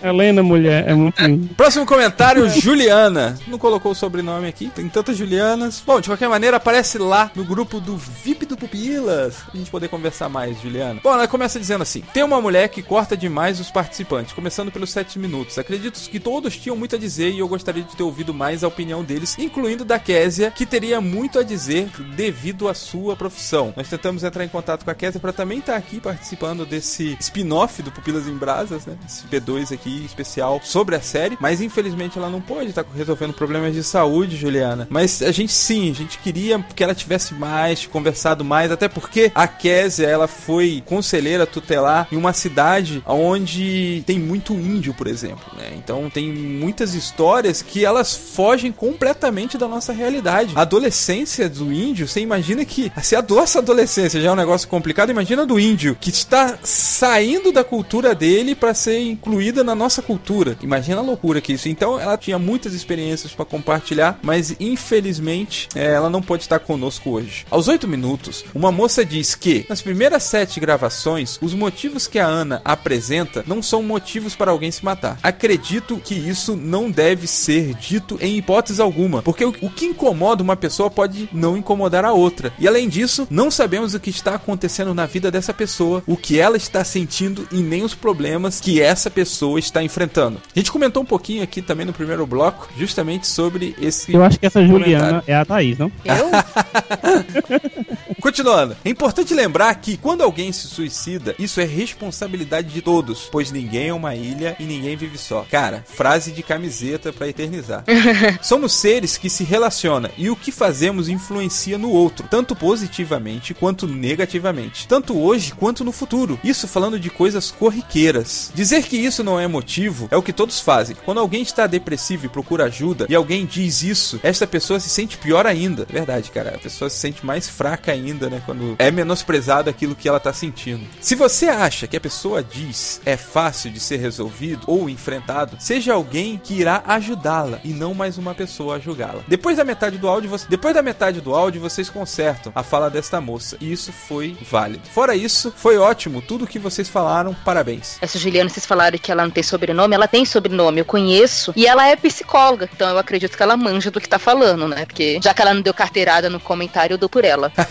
É linda, mulher, é muito linda. Próximo comentário, Juliana. Não colocou o sobrenome aqui, tem tantas Julianas. Bom, de qualquer maneira, aparece lá no grupo do VIP do Pupilas. Pra gente poder conversar mais, Juliana. Bom, ela começa dizendo assim: tem uma mulher que corta demais os participantes, começando pelos 7 minutos. Acredito que todos tinham muito a dizer e eu gostaria de ter ouvido mais a opinião deles, incluindo da Késia, que teria muito a dizer devido à sua profissão. Nós tentamos entrar em contato com a Késia para também estar aqui participando desse spin-off do Pupilas em Brasas, né? Esse B2 aqui especial sobre a série, mas infelizmente ela não pôde estar resolvendo problemas de saúde, Juliana. Mas a gente sim, a gente queria que ela tivesse mais, conversado mais, até porque a Késia, ela foi conselheira tutelar em uma cidade onde tem muito índio, por exemplo, né? Então tem muitas histórias que elas fogem completamente da nossa realidade. A adolescência do índio, você imagina que se a nossa adolescência já é um negócio complicado, imagina do índio que está saindo da cultura dele para ser incluída na nossa cultura. Imagina a loucura que é isso. Então ela tinha muitas experiências para compartilhar, mas infelizmente eh, ela não pode estar conosco hoje. Aos oito minutos, uma moça diz que nas primeiras sete gravações, os motivos que a Ana apresenta não são motivos para alguém se matar. Acredito que isso não deve ser dito em hipótese alguma, porque o, o que incomoda uma pessoa pode não incomodar a outra. E além disso, não sabemos o que está acontecendo na vida dessa pessoa, o que ela está sentindo e nem os problemas que essa pessoa está enfrentando. A gente comentou um pouquinho aqui também no primeiro bloco, justamente sobre esse. Eu acho que essa Juliana comentário. é a Thaís, não? Eu? [LAUGHS] Continuando, é importante lembrar que quando alguém se suicida, isso é responsabilidade de todos, pois ninguém é uma ilha e ninguém vive só. Cara, frase de camiseta pra eternizar. [LAUGHS] Somos seres que se relacionam e o que fazemos influencia no outro, tanto positivamente quanto negativamente, tanto hoje quanto no futuro. Isso falando de coisas corriqueiras. Dizer que isso não é motivo é o que todos fazem. Quando alguém está depressivo e procura ajuda e alguém diz isso, esta pessoa se sente pior ainda. Verdade, cara. A pessoa se sente mais fraca ainda, né? Quando é menosprezado aquilo que ela tá sentindo. Se você acha que a pessoa diz é fácil de ser resolvido ou enfrentado, seja alguém que irá ajudá-la e não mais uma pessoa a julgá-la. Depois da metade do áudio, você... depois da metade do áudio, vocês consertam a fala desta moça. E isso foi válido. Fora isso, foi ótimo tudo que vocês falaram. Parabéns. Essa Juliana, vocês falaram que ela não tem sobrenome, ela tem sobrenome, eu conheço. E ela é psicóloga, então eu acredito que ela manja do que tá falando, né? Porque já que ela não deu carteirada no comentário, eu dou por ela. [LAUGHS]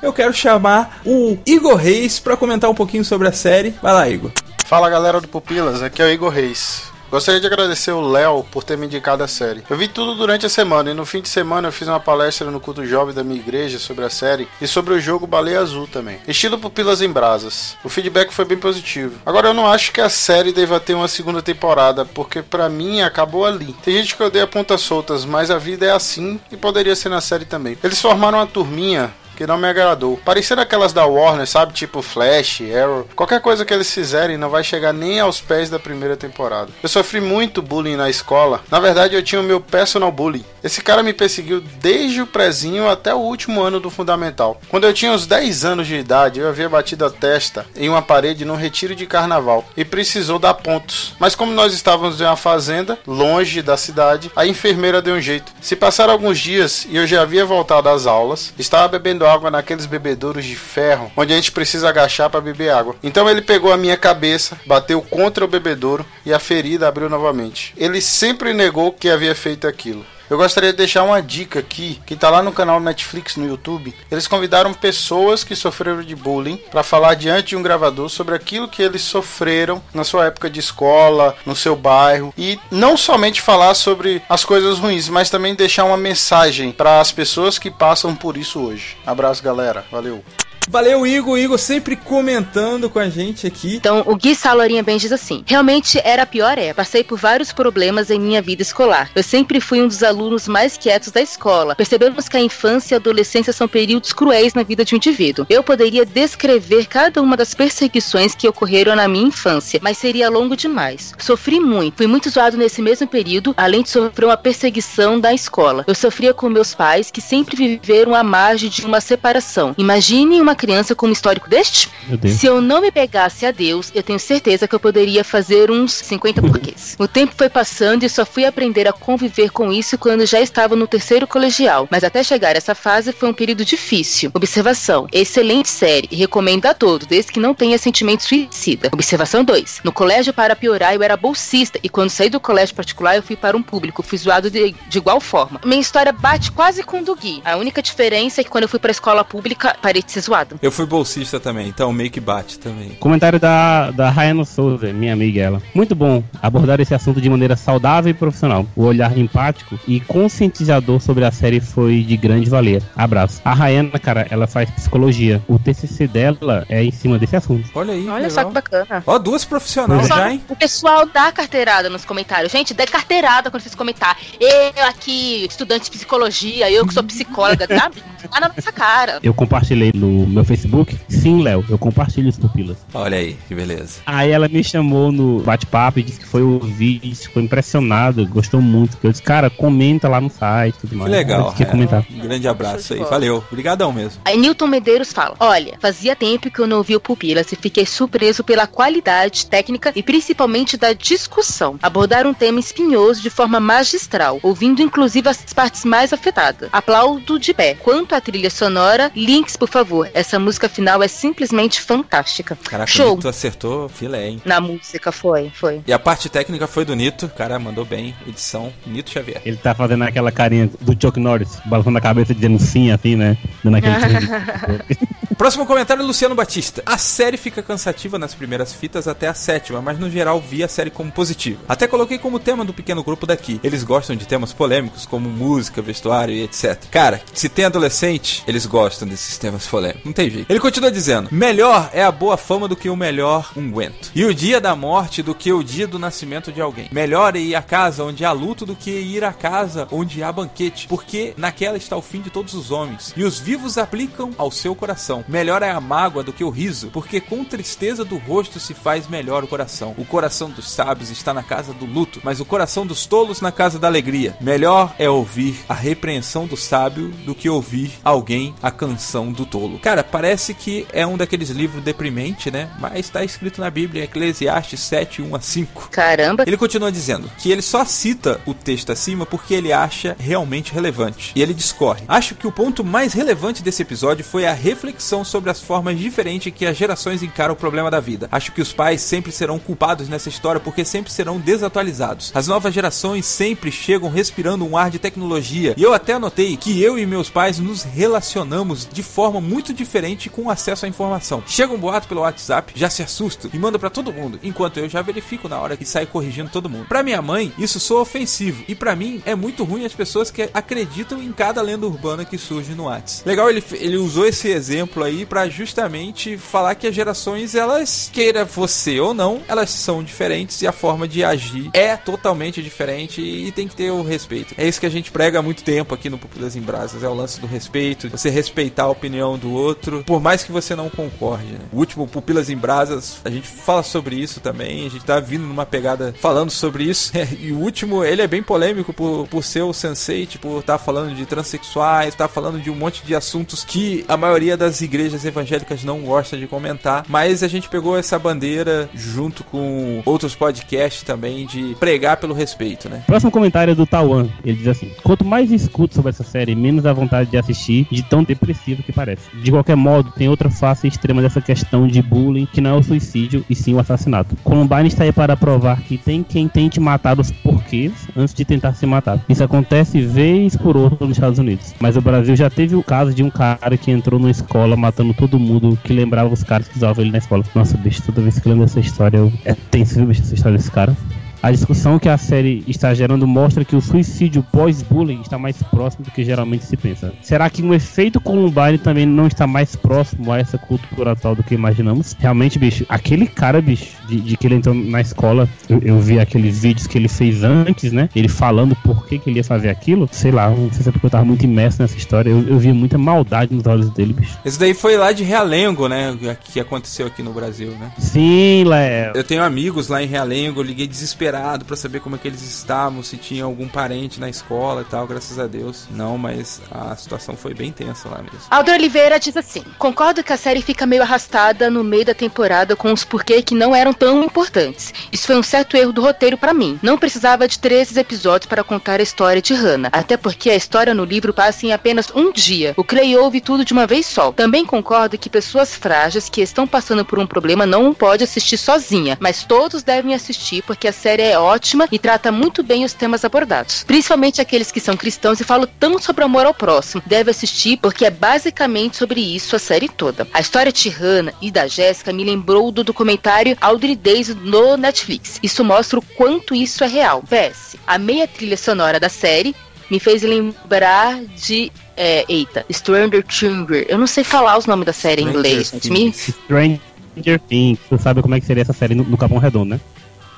Eu quero chamar o Igor Reis pra comentar um pouquinho sobre a série. Vai lá, Igor. Fala galera do Pupilas, aqui é o Igor Reis. Gostaria de agradecer o Léo por ter me indicado a série. Eu vi tudo durante a semana e no fim de semana eu fiz uma palestra no culto jovem da minha igreja sobre a série e sobre o jogo Baleia Azul também. Estilo Pupilas em Brasas. O feedback foi bem positivo. Agora eu não acho que a série deva ter uma segunda temporada, porque pra mim acabou ali. Tem gente que odeia pontas soltas, mas a vida é assim e poderia ser na série também. Eles formaram uma turminha que não me agradou. Parecendo aquelas da Warner, sabe? Tipo Flash, Arrow. Qualquer coisa que eles fizerem não vai chegar nem aos pés da primeira temporada. Eu sofri muito bullying na escola. Na verdade, eu tinha o meu personal bully. Esse cara me perseguiu desde o prezinho até o último ano do fundamental. Quando eu tinha uns 10 anos de idade, eu havia batido a testa em uma parede num retiro de carnaval e precisou dar pontos. Mas como nós estávamos em uma fazenda, longe da cidade, a enfermeira deu um jeito. Se passaram alguns dias e eu já havia voltado às aulas, estava bebendo água naqueles bebedouros de ferro, onde a gente precisa agachar para beber água. Então ele pegou a minha cabeça, bateu contra o bebedouro e a ferida abriu novamente. Ele sempre negou que havia feito aquilo. Eu gostaria de deixar uma dica aqui, que tá lá no canal Netflix no YouTube. Eles convidaram pessoas que sofreram de bullying para falar diante de um gravador sobre aquilo que eles sofreram na sua época de escola, no seu bairro e não somente falar sobre as coisas ruins, mas também deixar uma mensagem para as pessoas que passam por isso hoje. Abraço, galera. Valeu. Valeu, Igor. Igor sempre comentando com a gente aqui. Então, o Gui Salorinha bem diz assim: Realmente era a pior época. Passei por vários problemas em minha vida escolar. Eu sempre fui um dos alunos mais quietos da escola. Percebemos que a infância e a adolescência são períodos cruéis na vida de um indivíduo. Eu poderia descrever cada uma das perseguições que ocorreram na minha infância, mas seria longo demais. Sofri muito. Fui muito zoado nesse mesmo período, além de sofrer uma perseguição da escola. Eu sofria com meus pais, que sempre viveram à margem de uma separação. Imagine uma criança com um histórico deste? Meu Deus. Se eu não me pegasse a Deus, eu tenho certeza que eu poderia fazer uns 50 porquês. [LAUGHS] o tempo foi passando e só fui aprender a conviver com isso quando já estava no terceiro colegial. Mas até chegar a essa fase foi um período difícil. Observação: excelente série e recomendo a todos, desde que não tenha sentimento suicida. Observação 2: no colégio para piorar eu era bolsista e quando saí do colégio particular eu fui para um público, fui zoado de, de igual forma. Minha história bate quase com o do Gui. A única diferença é que quando eu fui para a escola pública parei de ser zoado. Eu fui bolsista também, então meio que bate também. Comentário da, da Rayana Souza, minha amiga ela. Muito bom abordar esse assunto de maneira saudável e profissional. O olhar empático e conscientizador sobre a série foi de grande valia. Abraço. A Rayana, cara, ela faz psicologia. O TCC dela é em cima desse assunto. Olha aí. Olha só que bacana. Ó, duas profissionais já, hein? O pessoal dá carteirada nos comentários. Gente, dê carteirada quando vocês comentar. Eu aqui, estudante de psicologia, eu que sou psicóloga, dá, [LAUGHS] dá na nossa cara. Eu compartilhei no meu Facebook. Sim, Léo, eu compartilho os pupilas. Olha aí, que beleza. Aí ela me chamou no bate-papo e disse que foi ouvir, ficou impressionado, gostou muito. Eu disse, cara, comenta lá no site tudo Que mais. legal. Que ia é. comentar. Um grande abraço aí. Valeu. Obrigadão mesmo. Aí Newton Medeiros fala: Olha, fazia tempo que eu não ouvi o Pupilas e fiquei surpreso pela qualidade técnica e principalmente da discussão. Abordar um tema espinhoso de forma magistral, ouvindo inclusive as partes mais afetadas. Aplaudo de pé. Quanto à trilha sonora, links, por favor. Essa música final é simplesmente fantástica. Caraca, o Show. Nito acertou filé, hein? Na música foi, foi. E a parte técnica foi do Nito. O cara mandou bem. Edição, Nito Xavier. Ele tá fazendo aquela carinha do Chuck Norris, balançando a cabeça dizendo sim, assim, né? Dando aquele. [LAUGHS] Próximo comentário, Luciano Batista. A série fica cansativa nas primeiras fitas até a sétima, mas no geral vi a série como positiva. Até coloquei como tema do pequeno grupo daqui. Eles gostam de temas polêmicos como música, vestuário e etc. Cara, se tem adolescente, eles gostam desses temas polêmicos. Não tem jeito. Ele continua dizendo: melhor é a boa fama do que o melhor unguento. E o dia da morte do que o dia do nascimento de alguém. Melhor é ir à casa onde há luto do que ir à casa onde há banquete, porque naquela está o fim de todos os homens. E os vivos aplicam ao seu coração. Melhor é a mágoa do que o riso, porque com tristeza do rosto se faz melhor o coração. O coração dos sábios está na casa do luto, mas o coração dos tolos na casa da alegria. Melhor é ouvir a repreensão do sábio do que ouvir alguém a canção do tolo. Cara, parece que é um daqueles livros deprimente, né? Mas está escrito na Bíblia, Eclesiastes 7, 1 a 5. Caramba. Ele continua dizendo que ele só cita o texto acima porque ele acha realmente relevante. E ele discorre. Acho que o ponto mais relevante desse episódio foi a reflexão sobre as formas diferentes que as gerações encaram o problema da vida. Acho que os pais sempre serão culpados nessa história porque sempre serão desatualizados. As novas gerações sempre chegam respirando um ar de tecnologia. E eu até anotei que eu e meus pais nos relacionamos de forma muito diferente com acesso à informação. Chega um boato pelo WhatsApp, já se assusta e manda pra todo mundo, enquanto eu já verifico na hora que sai corrigindo todo mundo. Pra minha mãe, isso soa ofensivo e pra mim é muito ruim as pessoas que acreditam em cada lenda urbana que surge no WhatsApp. Legal, ele, ele usou esse exemplo aí pra justamente falar que as gerações, elas, queira você ou não, elas são diferentes e a forma de agir é totalmente diferente e tem que ter o respeito. É isso que a gente prega há muito tempo aqui no Pupilas em Brasas, é o lance do respeito, você respeitar a opinião do outro, por mais que você não concorde. Né? O último Pupilas em Brasas, a gente fala sobre isso também, a gente tá vindo numa pegada falando sobre isso, [LAUGHS] e o último, ele é bem polêmico por, por ser o sensei, por estar falando de transexuais, tá falando de um monte de assuntos que a maioria das igrejas igrejas evangélicas não gostam de comentar, mas a gente pegou essa bandeira junto com outros podcasts também de pregar pelo respeito, né? Próximo comentário é do Tawan. Ele diz assim: Quanto mais escuto sobre essa série, menos a vontade de assistir, de tão depressivo que parece. De qualquer modo, tem outra face extrema dessa questão de bullying, que não é o suicídio, e sim o assassinato. Columbine está aí para provar que tem quem tente matar os porquês antes de tentar se matar. Isso acontece vez por outra nos Estados Unidos. Mas o Brasil já teve o caso de um cara que entrou numa escola matando todo mundo que lembrava os caras que usavam ele na escola. Nossa, bicho, toda vez que lembro dessa história, eu... é tenso, bicho, essa história desse cara. A discussão que a série está gerando mostra que o suicídio pós-bullying está mais próximo do que geralmente se pensa. Será que um efeito Columbine também não está mais próximo a essa cultura atual do que imaginamos? Realmente, bicho, aquele cara, bicho, de, de que ele entrou na escola, eu, eu vi aqueles vídeos que ele fez antes, né? Ele falando por que, que ele ia fazer aquilo. Sei lá, não sei se é porque eu tava muito imerso nessa história. Eu, eu vi muita maldade nos olhos dele, bicho. Esse daí foi lá de Realengo, né? Que aconteceu aqui no Brasil, né? Sim, Léo. Eu tenho amigos lá em Realengo, eu liguei desesperado pra saber como é que eles estavam, se tinha algum parente na escola e tal, graças a Deus. Não, mas a situação foi bem tensa lá mesmo. Aldo Oliveira diz assim: Concordo que a série fica meio arrastada no meio da temporada com os porquê que não eram tão importantes. Isso foi um certo erro do roteiro pra mim. Não precisava de 13 episódios para contar a história de Hannah, até porque a história no livro passa em apenas um dia. O Clay ouve tudo de uma vez só. Também concordo que pessoas frágeis que estão passando por um problema não pode assistir sozinha, mas todos devem assistir porque a série é ótima e trata muito bem os temas abordados. Principalmente aqueles que são cristãos e falam tanto sobre amor ao próximo. Deve assistir porque é basicamente sobre isso a série toda. A história de Hannah e da Jéssica me lembrou do documentário Audrey Days no Netflix. Isso mostra o quanto isso é real. PS, a meia trilha sonora da série me fez lembrar de. É, eita, Stranger Things. Eu não sei falar os nomes da série em inglês, gente. Me... Stranger Things. Tu sabe como é que seria essa série no, no Capão Redondo, né?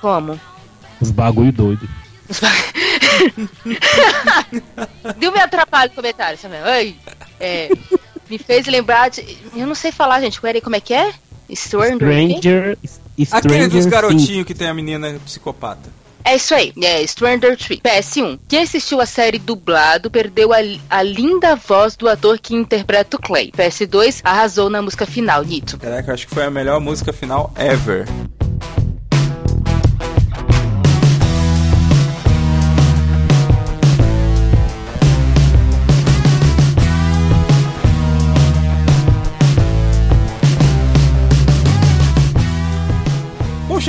Como? Os bagulho doido. [LAUGHS] Deu me atrapalho o comentário, Samuel. Ai, é, me fez lembrar de. Eu não sei falar, gente. Peraí, como é que é? Stranger. Stranger. Aquele dos garotinhos que tem a menina psicopata. É isso aí, é Stranger Things. PS1. Quem assistiu a série dublado perdeu a, a linda voz do ator que interpreta o Clay. PS2 arrasou na música final, Nito. Caraca, eu acho que foi a melhor música final ever.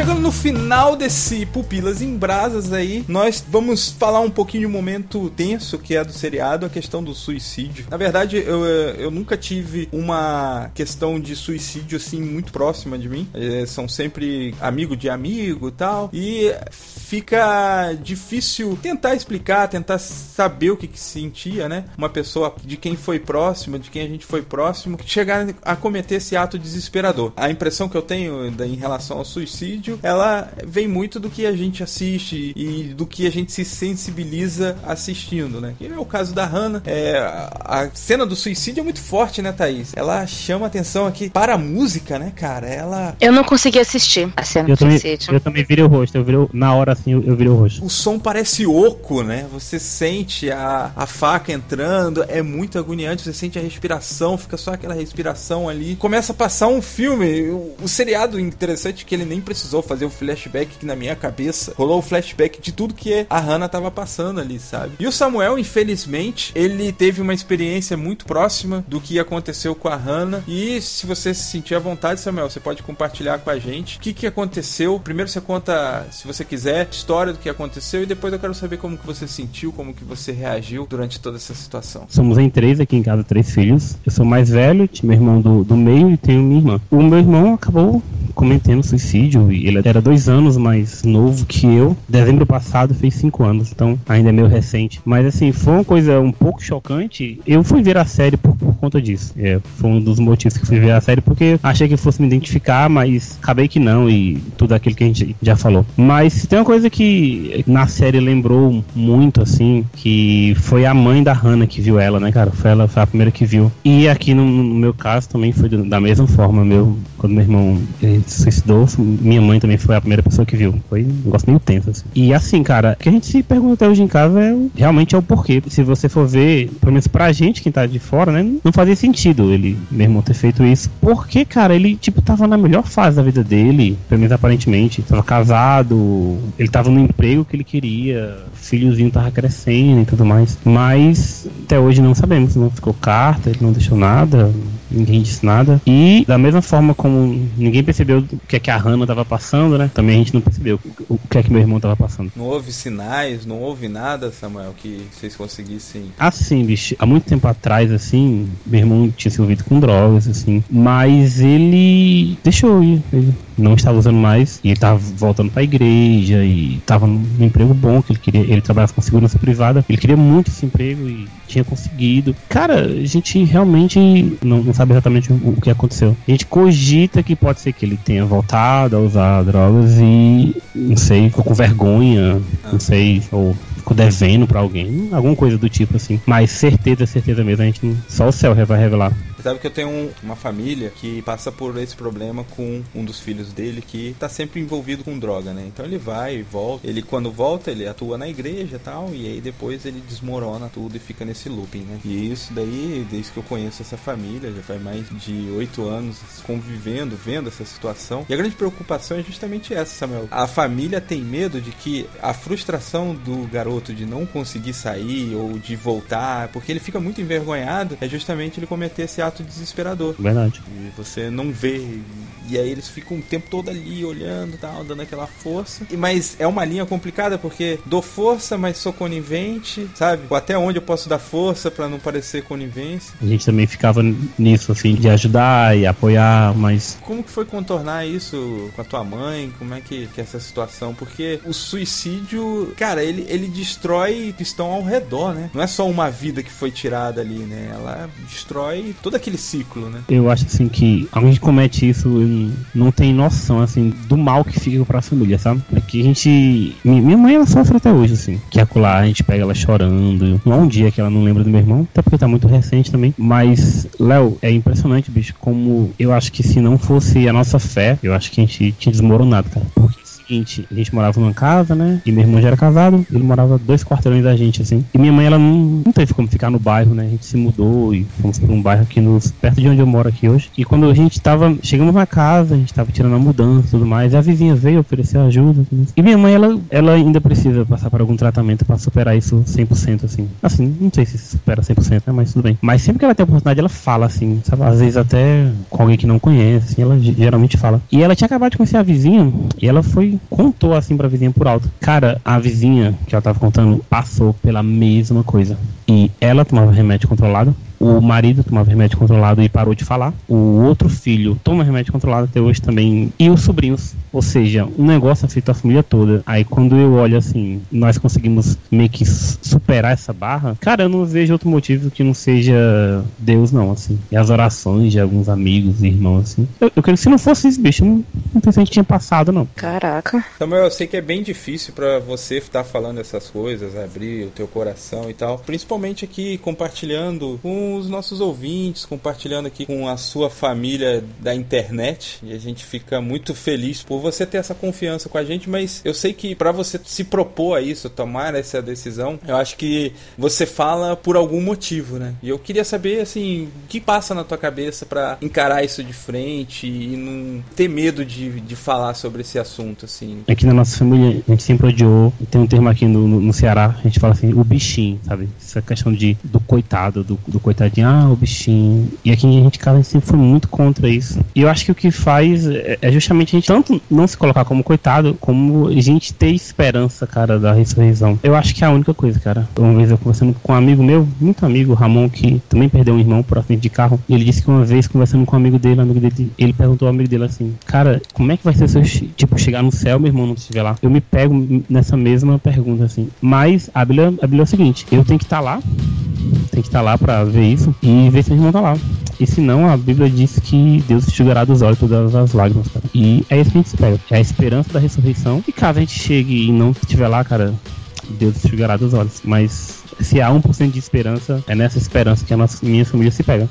Chegando no final desse Pupilas em Brasas aí, nós vamos falar um pouquinho de um momento tenso que é do seriado, a questão do suicídio. Na verdade, eu, eh, eu nunca tive uma questão de suicídio assim muito próxima de mim. Eh, são sempre amigo de amigo e tal. E fica difícil tentar explicar, tentar saber o que, que sentia, né? Uma pessoa de quem foi próxima, de quem a gente foi próximo, chegar a cometer esse ato desesperador. A impressão que eu tenho da- em relação ao suicídio, ela vem muito do que a gente assiste e do que a gente se sensibiliza assistindo, né? Que é o caso da Hannah. É, a cena do suicídio é muito forte, né, Thaís? Ela chama atenção aqui para a música, né, cara? Ela Eu não consegui assistir a cena Eu do também, suicídio. eu também virei o rosto. Eu virei, o- na hora assim, eu, eu virei o rosto. O som parece oco, né? Você sente a, a faca entrando, é muito agoniante, você sente a respiração, fica só aquela respiração ali. Começa a passar um filme. O, o seriado interessante é que ele nem precisou fazer o flashback que na minha cabeça rolou o flashback de tudo que a Hannah tava passando ali, sabe? E o Samuel, infelizmente, ele teve uma experiência muito próxima do que aconteceu com a Hannah. E se você se sentir à vontade, Samuel, você pode compartilhar com a gente o que, que aconteceu. Primeiro você conta, se você quiser, a história do que aconteceu e depois eu quero saber como que você sentiu, como que você reagiu durante toda essa situação. Somos em três aqui em casa, três filhos. Eu sou mais velho, meu irmão do, do meio e tenho minha irmã. O meu irmão acabou cometendo suicídio ele era dois anos mais novo que eu. Dezembro passado fez cinco anos, então ainda é meio recente. Mas assim, foi uma coisa um pouco chocante. Eu fui ver a série por, por conta disso. É, foi um dos motivos que fui ver a série, porque achei que fosse me identificar, mas acabei que não e tudo aquilo que a gente já falou. Mas tem uma coisa que na série lembrou muito, assim, que foi a mãe da Hannah que viu ela, né, cara? Foi ela, foi a primeira que viu. E aqui no, no meu caso também foi da mesma forma, meu, quando meu irmão se suicidou. Minha mãe também foi a primeira pessoa que viu. Foi um negócio meio tenso, assim. E assim, cara, o que a gente se pergunta até hoje em casa é realmente é o porquê. Se você for ver, pelo menos pra gente, quem tá de fora, né? Não fazia sentido ele, meu irmão, ter feito isso. Porque, cara, ele, tipo, tava na melhor fase da vida dele, pelo menos aparentemente. Tava casado, ele tava no emprego que ele queria, filhozinho tava crescendo e tudo mais. Mas até hoje não sabemos, não ficou carta, ele não deixou nada, ninguém disse nada. E da mesma forma como ninguém percebeu o que é que a Hannah tava passando, né? Também a gente não percebeu o que é que meu irmão tava passando. Não houve sinais, não houve nada, Samuel, que vocês conseguissem. Assim, bicho, há muito tempo atrás, assim, meu irmão tinha se envolvido com drogas, assim, mas ele deixou ir, ele não estava usando mais, e ele estava voltando pra igreja, e estava num emprego bom, que ele queria, ele trabalhava com segurança privada, ele queria muito esse emprego e tinha conseguido. Cara, a gente realmente não, não sabe exatamente o, o que aconteceu. A gente cogita que pode ser que ele tenha voltado a usar drogas e, não sei, ficou com vergonha, não sei, ou ficou devendo pra alguém, alguma coisa do tipo assim. Mas certeza, certeza mesmo, a gente só o céu vai revelar. Sabe que eu tenho um- uma família que passa por esse problema com um dos filhos dele que tá sempre envolvido com droga, né? Então ele vai e volta. Ele, quando volta, ele atua na igreja e tal, e aí depois ele desmorona tudo e fica nesse looping, né? E isso daí, desde que eu conheço essa família, já faz mais de oito anos convivendo, vendo essa situação. E a grande preocupação é justamente essa, Samuel. A família tem medo de que a frustração do garoto de não conseguir sair ou de voltar, porque ele fica muito envergonhado, é justamente ele cometer esse ato desesperador. Verdade. E você não vê. E aí eles ficam o tempo todo ali olhando, tal, dando aquela força. E mas é uma linha complicada porque dou força, mas sou conivente, sabe? Ou até onde eu posso dar força pra não parecer conivência. A gente também ficava nisso, assim, de ajudar e apoiar, mas Como que foi contornar isso com a tua mãe? Como é que, que é essa situação? Porque o suicídio, cara, ele, ele destrói que estão ao redor, né? Não é só uma vida que foi tirada ali, né? Ela destrói todo aquele ciclo, né? eu acho assim que alguém que comete isso não tem noção, assim, do mal que fica pra família, sabe? É que a gente. mi- Minha mãe, ela sofre até hoje, assim. Que acolá, a gente pega ela chorando. Não há um dia que ela não lembra do meu irmão, até porque tá muito recente também. Mas, Léo, é impressionante, bicho, como eu acho que se não fosse a nossa fé, eu acho que a gente tinha desmoronado, cara. Porque é seguinte, a gente morava numa casa, né? E meu irmão já era casado, ele morava dois quarteirões da gente, assim. E minha mãe, ela não, não teve como ficar no bairro, né? A gente se mudou e fomos pra um bairro aqui perto de onde eu moro aqui hoje. E quando a gente tava, chegamos na casa, a gente tava tirando a mudança e tudo mais, e a vizinha veio oferecer ajuda. E minha mãe, ela, ela ainda precisa passar por algum tratamento pra superar isso 100%, assim. Assim, não sei se supera 100%, né? Mas tudo bem. Mas sempre que ela tem a oportunidade, ela fala, assim, sabe? Às vezes até com alguém que não conhece, assim, ela ge- geralmente fala. E ela tinha acabado de conhecer a vizinha, e ela foi, contou, assim, pra vizinha por alto. Cara, a vizinha que ela tava contando passou pela mesma coisa. E ela tomava remédio controlado, o marido tomava remédio controlado e parou de falar. O outro filho toma remédio controlado até hoje também. E os sobrinhos. Ou seja, um negócio afetou a família toda. Aí quando eu olho assim, nós conseguimos meio que superar essa barra. Cara, eu não vejo outro motivo que não seja Deus, não, assim. E as orações de alguns amigos e irmãos, assim. Eu, eu creio que se não fosse isso, bicho, não, não pensei que tinha passado, não. Caraca. Samuel, eu sei que é bem difícil pra você estar falando essas coisas, abrir o teu coração e tal. Principalmente aqui compartilhando com os nossos ouvintes, compartilhando aqui com a sua família da internet. E a gente fica muito feliz por você ter essa confiança com a gente, mas eu sei que pra você se propor a isso, tomar essa decisão, eu acho que você fala por algum motivo, né? E eu queria saber assim, o que passa na tua cabeça pra encarar isso de frente e não ter medo de, de falar sobre esse assunto assim. Aqui na nossa família, a gente sempre odiou. Tem um termo aqui no, no, Ceará, a gente fala assim, o bichinho, sabe? Essa questão de, do coitado, do, do coitadinho, ah, o bichinho. E aqui a gente, gente sempre foi muito contra isso. E eu acho que o que faz é, é justamente a gente tanto não se colocar como coitado, como a gente ter esperança, cara, da ressurreição. Eu acho que é a única coisa, cara. Uma vez eu conversando com um amigo meu, muito amigo, Ramon, que também perdeu um irmão por acidente de carro. E ele disse que uma vez, conversando com um amigo dele, um amigo dele, ele perguntou ao amigo dele assim, cara, como é que vai ser se eu, che- tipo, chegar no céu, meu irmão não estiver lá? Eu me pego nessa mesma pergunta, assim. Mas a Bíblia, a Bíblia é o seguinte, eu tenho que estar lá, tem que estar lá pra ver isso e ver se meu irmão tá lá. E se não, a Bíblia diz que Deus enxugará dos olhos todas as lágrimas, cara. E é isso que a gente espera. É a esperança da ressurreição. E caso a gente chegue e não estiver lá, cara, Deus enxugará dos olhos. Mas se há 1% de esperança, é nessa esperança que a nossa, minha família se pega.